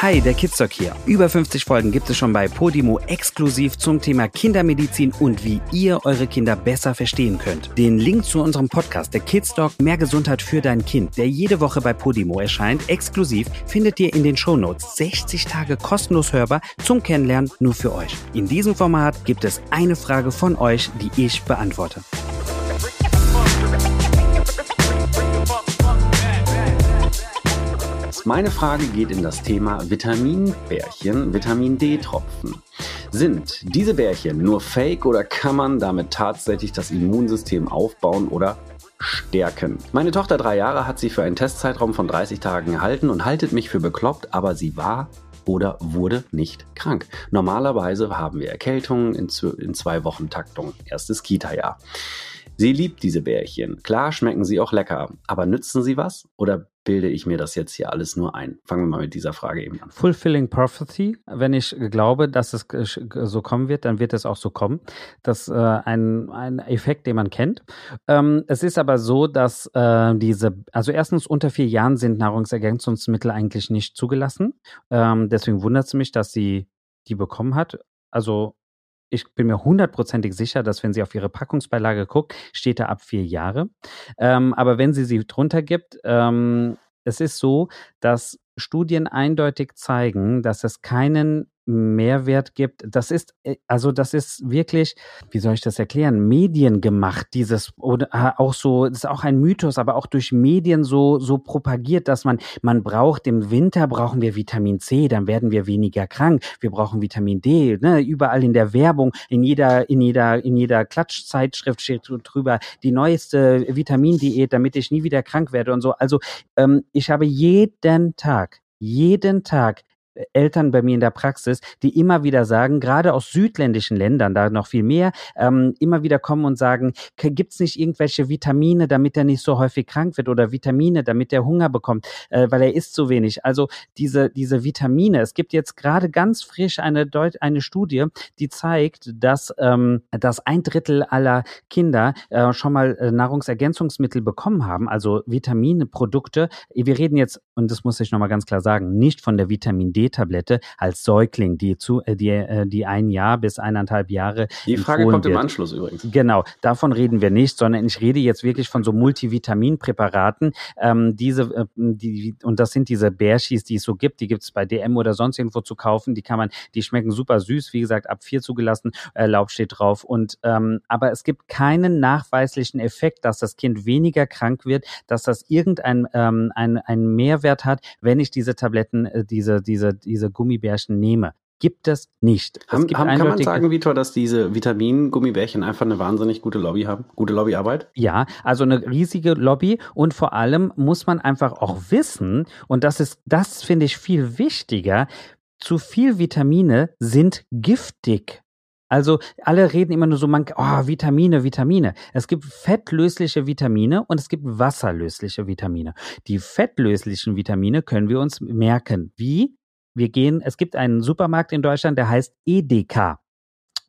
Hi, der Kidsdoc hier. Über 50 Folgen gibt es schon bei Podimo exklusiv zum Thema Kindermedizin und wie ihr eure Kinder besser verstehen könnt. Den Link zu unserem Podcast, der Kidsdoc Mehr Gesundheit für dein Kind, der jede Woche bei Podimo erscheint, exklusiv, findet ihr in den Shownotes. 60 Tage kostenlos hörbar zum Kennenlernen nur für euch. In diesem Format gibt es eine Frage von euch, die ich beantworte. Meine Frage geht in das Thema Vitaminbärchen, Vitamin D-Tropfen. Sind diese Bärchen nur Fake oder kann man damit tatsächlich das Immunsystem aufbauen oder stärken? Meine Tochter drei Jahre hat sie für einen Testzeitraum von 30 Tagen erhalten und haltet mich für bekloppt, aber sie war oder wurde nicht krank. Normalerweise haben wir Erkältungen in, zwei Wochen Taktung. Erstes Kita-Jahr. Sie liebt diese Bärchen. Klar schmecken sie auch lecker, aber nützen sie was? Oder bilde ich mir das jetzt hier alles nur ein? Fangen wir mal mit dieser Frage eben an. Fulfilling Prophecy. Wenn ich glaube, dass es so kommen wird, dann wird es auch so kommen. Das ist äh, ein, ein Effekt, den man kennt. Ähm, es ist aber so, dass äh, diese, also erstens unter vier Jahren sind Nahrungsergänzungsmittel eigentlich nicht zugelassen. Ähm, deswegen wundert es mich, dass sie die bekommen hat. Also ich bin mir hundertprozentig sicher, dass wenn sie auf ihre Packungsbeilage guckt, steht da ab vier Jahre. Ähm, aber wenn sie sie drunter gibt, ähm, es ist so, dass Studien eindeutig zeigen, dass es keinen Mehrwert gibt. Das ist, äh, also das ist wirklich, wie soll ich das erklären, Medien gemacht, dieses, oder äh, auch so, das ist auch ein Mythos, aber auch durch Medien so, so propagiert, dass man, man braucht im Winter brauchen wir Vitamin C, dann werden wir weniger krank. Wir brauchen Vitamin D, ne, überall in der Werbung, in jeder, in jeder, in jeder Klatschzeitschrift steht drüber die neueste Vitamindiät, damit ich nie wieder krank werde und so. Also, ähm, ich habe jeden Tag jeden Tag Eltern bei mir in der Praxis, die immer wieder sagen, gerade aus südländischen Ländern, da noch viel mehr, ähm, immer wieder kommen und sagen, gibt's nicht irgendwelche Vitamine, damit er nicht so häufig krank wird oder Vitamine, damit er Hunger bekommt, äh, weil er isst so wenig. Also diese, diese Vitamine, es gibt jetzt gerade ganz frisch eine, Deut eine Studie, die zeigt, dass, ähm, dass ein Drittel aller Kinder äh, schon mal äh, Nahrungsergänzungsmittel bekommen haben, also Vitaminprodukte. Wir reden jetzt, und das muss ich nochmal ganz klar sagen, nicht von der Vitamin D tablette als Säugling, die zu, äh, die, äh, die ein Jahr bis eineinhalb Jahre. Die Frage kommt wird. im Anschluss übrigens. Genau, davon reden wir nicht, sondern ich rede jetzt wirklich von so Multivitaminpräparaten. Ähm, diese, äh, die, und das sind diese Bärschis, die es so gibt, die gibt es bei DM oder sonst irgendwo zu kaufen. Die kann man, die schmecken super süß, wie gesagt, ab vier zugelassen, Erlaubt steht drauf. Und ähm, aber es gibt keinen nachweislichen Effekt, dass das Kind weniger krank wird, dass das irgendein ähm, ein, ein Mehrwert hat, wenn ich diese Tabletten, äh, diese, diese diese Gummibärchen nehme. Gibt es nicht. Haben, es haben, kann man sagen, Vitor, dass diese Vitamin-Gummibärchen einfach eine wahnsinnig gute Lobby haben? Gute Lobbyarbeit? Ja, also eine riesige Lobby und vor allem muss man einfach auch wissen, und das ist, das finde ich viel wichtiger, zu viel Vitamine sind giftig. Also alle reden immer nur so, man, oh, Vitamine, Vitamine. Es gibt fettlösliche Vitamine und es gibt wasserlösliche Vitamine. Die fettlöslichen Vitamine können wir uns merken. Wie? Wir gehen, es gibt einen Supermarkt in Deutschland, der heißt EDK.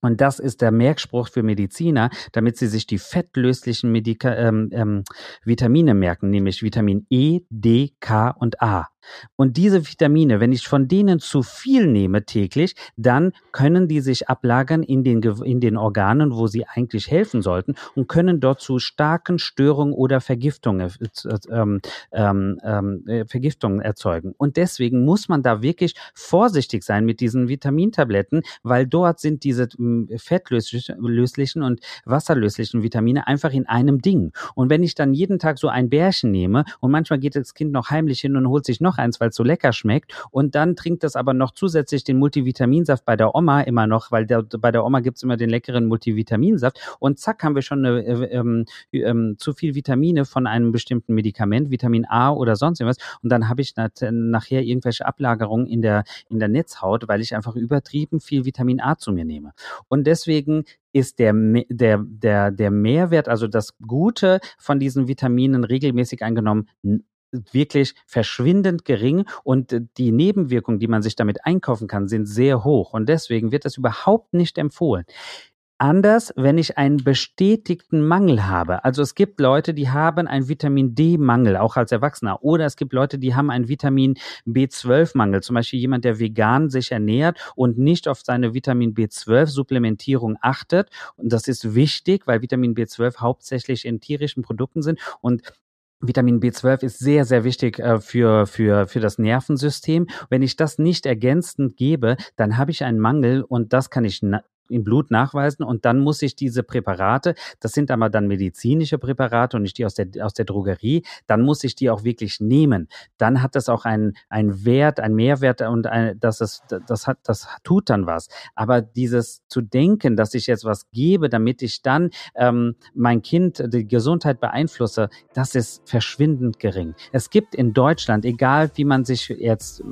Und das ist der Merkspruch für Mediziner, damit sie sich die fettlöslichen Medika ähm, ähm, Vitamine merken, nämlich Vitamin E, D, K und A. Und diese Vitamine, wenn ich von denen zu viel nehme täglich, dann können die sich ablagern in den, in den Organen, wo sie eigentlich helfen sollten und können dort zu starken Störungen oder Vergiftungen, äh, ähm, ähm, ähm, äh, Vergiftungen erzeugen. Und deswegen muss man da wirklich vorsichtig sein mit diesen Vitamintabletten, weil dort sind diese hm, fettlöslichen und wasserlöslichen Vitamine einfach in einem Ding. Und wenn ich dann jeden Tag so ein Bärchen nehme und manchmal geht das Kind noch heimlich hin und holt sich noch eins, weil es so lecker schmeckt. Und dann trinkt es aber noch zusätzlich den Multivitaminsaft bei der Oma immer noch, weil der, bei der Oma gibt's immer den leckeren Multivitaminsaft. Und zack, haben wir schon eine, äh, ähm, ähm, zu viel Vitamine von einem bestimmten Medikament, Vitamin A oder sonst irgendwas. Und dann habe ich nachher irgendwelche Ablagerungen in der, in der Netzhaut, weil ich einfach übertrieben viel Vitamin A zu mir nehme. Und deswegen ist der, der, der, der Mehrwert, also das Gute von diesen Vitaminen regelmäßig eingenommen, wirklich verschwindend gering und äh, die Nebenwirkungen, die man sich damit einkaufen kann, sind sehr hoch und deswegen wird das überhaupt nicht empfohlen. Anders, wenn ich einen bestätigten Mangel habe. Also es gibt Leute, die haben einen Vitamin D-Mangel, auch als Erwachsener. Oder es gibt Leute, die haben einen Vitamin B12-Mangel. Zum Beispiel jemand, der vegan sich ernährt und nicht auf seine Vitamin B12-Supplementierung achtet. Und das ist wichtig, weil Vitamin B12 hauptsächlich in tierischen Produkten sind. Und Vitamin B12 ist sehr, sehr wichtig äh, für, für, für das Nervensystem. Wenn ich das nicht ergänzend gebe, dann habe ich einen Mangel und das kann ich im Blut nachweisen und dann muss ich diese Präparate, das sind aber dann medizinische Präparate und nicht die aus der, aus der Drogerie, dann muss ich die auch wirklich nehmen. Dann hat das auch einen, einen Wert, einen Mehrwert und ein, das, ist, das, hat, das tut dann was. Aber dieses zu denken, dass ich jetzt was gebe, damit ich dann ähm, mein Kind, die Gesundheit beeinflusse, das ist verschwindend gering. Es gibt in Deutschland, egal wie man sich jetzt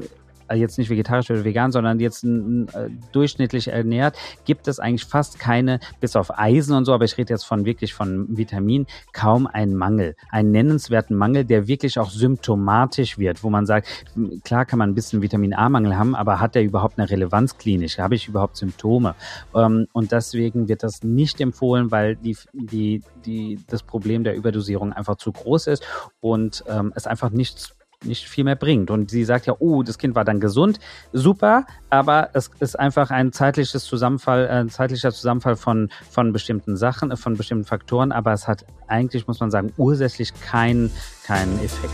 äh, jetzt nicht vegetarisch oder vegan, sondern jetzt äh, durchschnittlich ernährt, gibt es eigentlich fast keine, bis auf Eisen und so, aber ich rede jetzt von wirklich von Vitamin, kaum einen Mangel. Einen nennenswerten Mangel, der wirklich auch symptomatisch wird, wo man sagt, klar kann man ein bisschen Vitamin A-Mangel haben, aber hat der überhaupt eine Relevanz klinisch? Habe ich überhaupt Symptome? Ähm, und deswegen wird das nicht empfohlen, weil die, die, die, das Problem der Überdosierung einfach zu groß ist und ähm, es einfach nichts nicht viel mehr bringt. Und sie sagt ja, oh, das Kind war dann gesund, super, aber es ist einfach ein zeitliches Zusammenfall, ein zeitlicher Zusammenfall von, von bestimmten Sachen, von bestimmten Faktoren, aber es hat eigentlich, muss man sagen, ursächlich keinen keinen Effekt.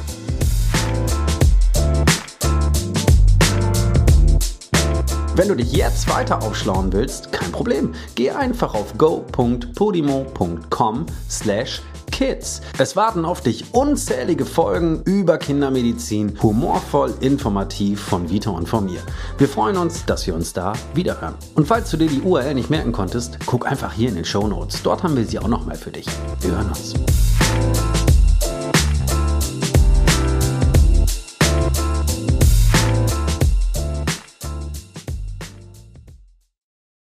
Wenn du dich jetzt weiter aufschlauen willst, kein Problem. Geh einfach auf go.podimo.com slash Kids. Es warten auf dich unzählige Folgen über Kindermedizin, humorvoll, informativ von Vita und von mir. Wir freuen uns, dass wir uns da wiederhören. Und falls du dir die URL nicht merken konntest, guck einfach hier in den Show Notes. Dort haben wir sie auch nochmal für dich. Wir hören uns.